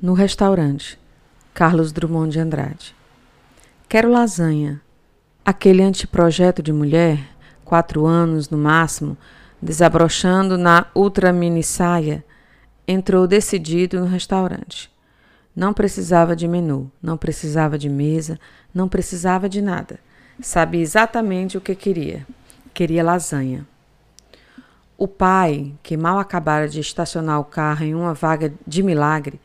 No restaurante, Carlos Drummond de Andrade. Quero lasanha. Aquele anteprojeto de mulher, quatro anos no máximo, desabrochando na ultra mini saia, entrou decidido no restaurante. Não precisava de menu, não precisava de mesa, não precisava de nada. Sabia exatamente o que queria. Queria lasanha. O pai, que mal acabara de estacionar o carro em uma vaga de milagre,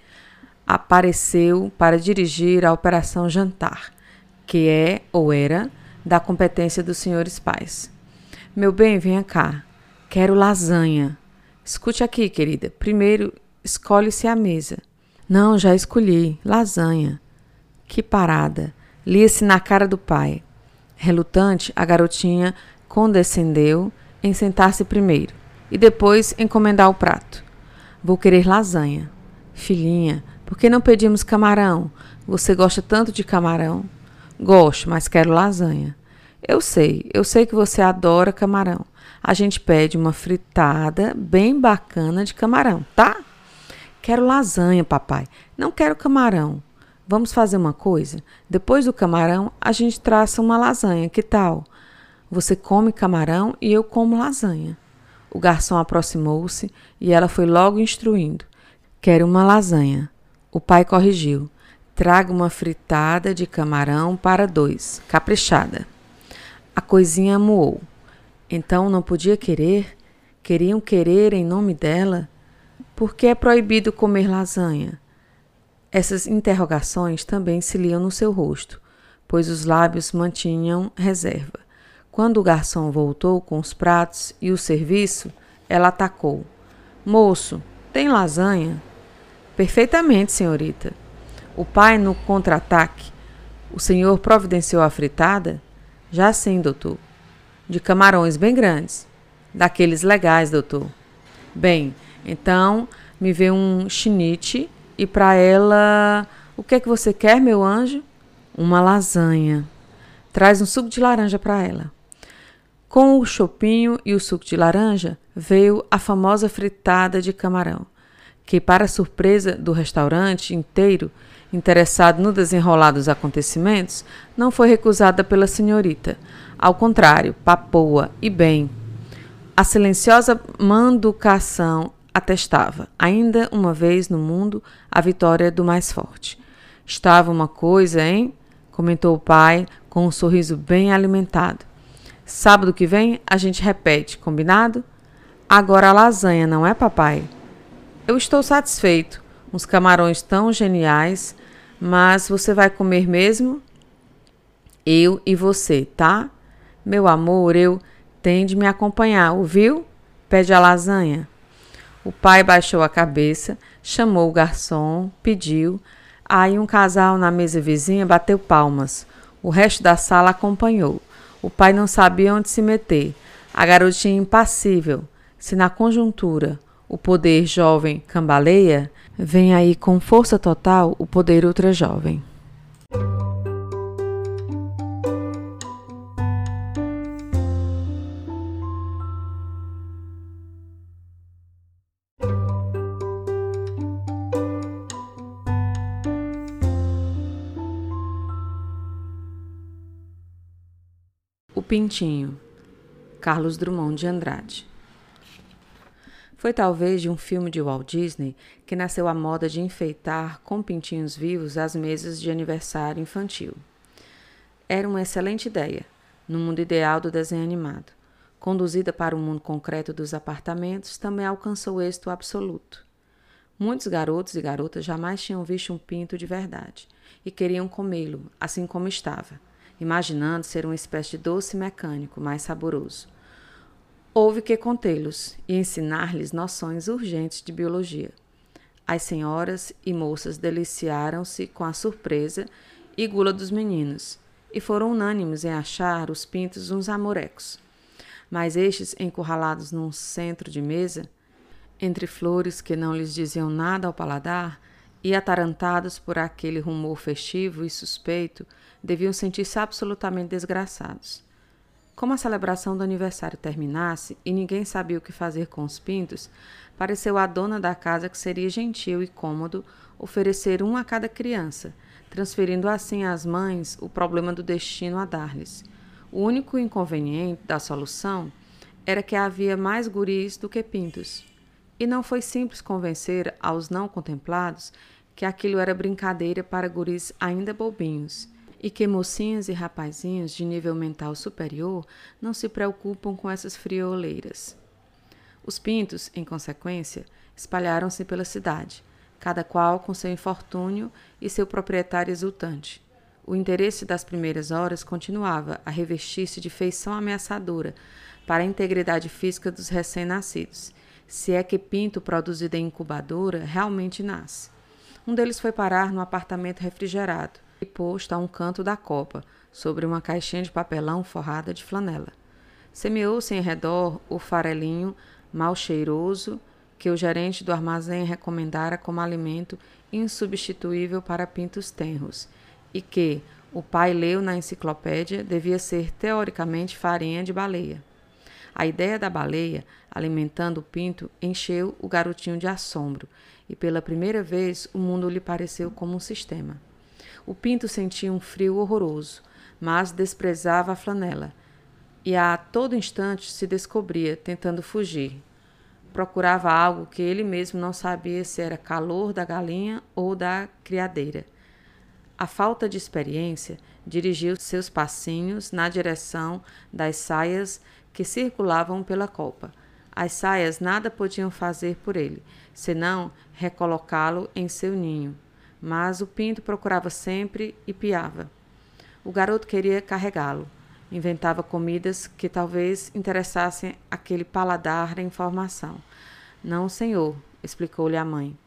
apareceu para dirigir a operação jantar, que é ou era da competência dos senhores pais. Meu bem, venha cá. Quero lasanha. Escute aqui, querida. Primeiro, escolhe-se a mesa. Não, já escolhi. Lasanha. Que parada. Lia-se na cara do pai. Relutante, a garotinha condescendeu em sentar-se primeiro e depois encomendar o prato. Vou querer lasanha. Filhinha, por que não pedimos camarão? Você gosta tanto de camarão? Gosto, mas quero lasanha. Eu sei, eu sei que você adora camarão. A gente pede uma fritada bem bacana de camarão, tá? Quero lasanha, papai. Não quero camarão. Vamos fazer uma coisa? Depois do camarão, a gente traça uma lasanha, que tal? Você come camarão e eu como lasanha. O garçom aproximou-se e ela foi logo instruindo. Quero uma lasanha. O pai corrigiu. Traga uma fritada de camarão para dois, caprichada. A coisinha amuou. Então não podia querer? Queriam querer em nome dela? Por que é proibido comer lasanha? Essas interrogações também se liam no seu rosto, pois os lábios mantinham reserva. Quando o garçom voltou com os pratos e o serviço, ela atacou: Moço, tem lasanha? Perfeitamente, senhorita. O pai no contra-ataque. O senhor providenciou a fritada? Já sim, doutor. De camarões bem grandes. Daqueles legais, doutor. Bem, então me vê um chinite e para ela, o que é que você quer, meu anjo? Uma lasanha. Traz um suco de laranja para ela. Com o chopinho e o suco de laranja veio a famosa fritada de camarão, que, para surpresa do restaurante inteiro, interessado no desenrolar dos acontecimentos, não foi recusada pela senhorita. Ao contrário, papoa e bem. A silenciosa manducação atestava, ainda uma vez no mundo, a vitória do mais forte. Estava uma coisa, hein? comentou o pai com um sorriso bem alimentado. Sábado que vem a gente repete, combinado? Agora a lasanha, não é, papai? Eu estou satisfeito. Uns camarões tão geniais, mas você vai comer mesmo? Eu e você, tá? Meu amor, eu tem de me acompanhar, ouviu? Pede a lasanha. O pai baixou a cabeça, chamou o garçom, pediu. Aí um casal na mesa vizinha bateu palmas. O resto da sala acompanhou. O pai não sabia onde se meter. A garotinha impassível. Se na conjuntura o poder jovem cambaleia, Vem aí com força total o poder ultra jovem. O Pintinho, Carlos Drummond de Andrade. Foi talvez de um filme de Walt Disney que nasceu a moda de enfeitar com pintinhos vivos as mesas de aniversário infantil. Era uma excelente ideia, no mundo ideal do desenho animado. Conduzida para o mundo concreto dos apartamentos, também alcançou êxito absoluto. Muitos garotos e garotas jamais tinham visto um pinto de verdade e queriam comê-lo, assim como estava, imaginando ser uma espécie de doce mecânico mais saboroso. Houve que contê-los e ensinar-lhes noções urgentes de biologia. As senhoras e moças deliciaram-se com a surpresa e gula dos meninos, e foram unânimes em achar os pintos uns amorecos. Mas estes, encurralados num centro de mesa, entre flores que não lhes diziam nada ao paladar, e atarantados por aquele rumor festivo e suspeito, deviam sentir-se absolutamente desgraçados. Como a celebração do aniversário terminasse e ninguém sabia o que fazer com os pintos, pareceu à dona da casa que seria gentil e cômodo oferecer um a cada criança, transferindo assim às mães o problema do destino a dar-lhes. O único inconveniente da solução era que havia mais guris do que pintos. E não foi simples convencer aos não contemplados que aquilo era brincadeira para guris ainda bobinhos e que mocinhas e rapazinhos de nível mental superior não se preocupam com essas frioleiras. Os pintos, em consequência, espalharam-se pela cidade, cada qual com seu infortúnio e seu proprietário exultante. O interesse das primeiras horas continuava a revestir-se de feição ameaçadora para a integridade física dos recém-nascidos, se é que pinto produzido em incubadora realmente nasce. Um deles foi parar no apartamento refrigerado e posto a um canto da copa, sobre uma caixinha de papelão forrada de flanela. Semeou-se em redor o farelinho mal cheiroso que o gerente do armazém recomendara como alimento insubstituível para pintos tenros e que o pai leu na enciclopédia devia ser teoricamente farinha de baleia. A ideia da baleia alimentando o pinto encheu o garotinho de assombro e pela primeira vez o mundo lhe pareceu como um sistema. O pinto sentia um frio horroroso, mas desprezava a flanela, e a todo instante se descobria tentando fugir. Procurava algo que ele mesmo não sabia se era calor da galinha ou da criadeira. A falta de experiência dirigiu seus passinhos na direção das saias que circulavam pela copa. As saias nada podiam fazer por ele, senão recolocá-lo em seu ninho mas o pinto procurava sempre e piava. O garoto queria carregá-lo. Inventava comidas que talvez interessassem aquele paladar da informação. Não, senhor, explicou-lhe a mãe.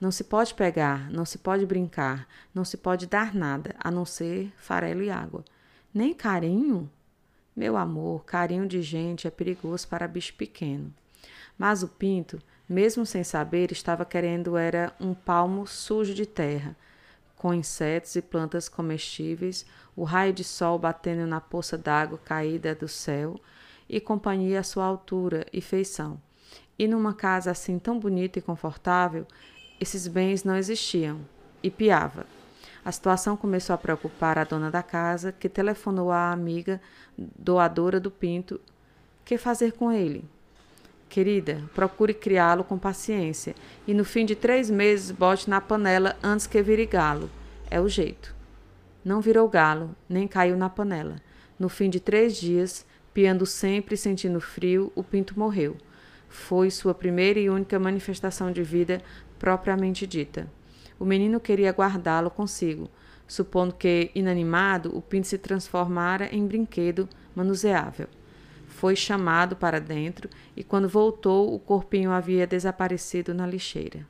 Não se pode pegar, não se pode brincar, não se pode dar nada, a não ser farelo e água. Nem carinho? Meu amor, carinho de gente é perigoso para bicho pequeno. Mas o pinto mesmo sem saber, estava querendo era um palmo sujo de terra, com insetos e plantas comestíveis, o raio de sol batendo na poça d'água caída do céu e companhia à sua altura e feição. E numa casa assim tão bonita e confortável, esses bens não existiam. E piava. A situação começou a preocupar a dona da casa, que telefonou à amiga doadora do pinto. Que fazer com ele? Querida, procure criá-lo com paciência e no fim de três meses bote na panela antes que vire galo. É o jeito. Não virou galo, nem caiu na panela. No fim de três dias, piando sempre e sentindo frio, o pinto morreu. Foi sua primeira e única manifestação de vida propriamente dita. O menino queria guardá-lo consigo, supondo que, inanimado, o pinto se transformara em brinquedo manuseável foi chamado para dentro e, quando voltou, o corpinho havia desaparecido na lixeira.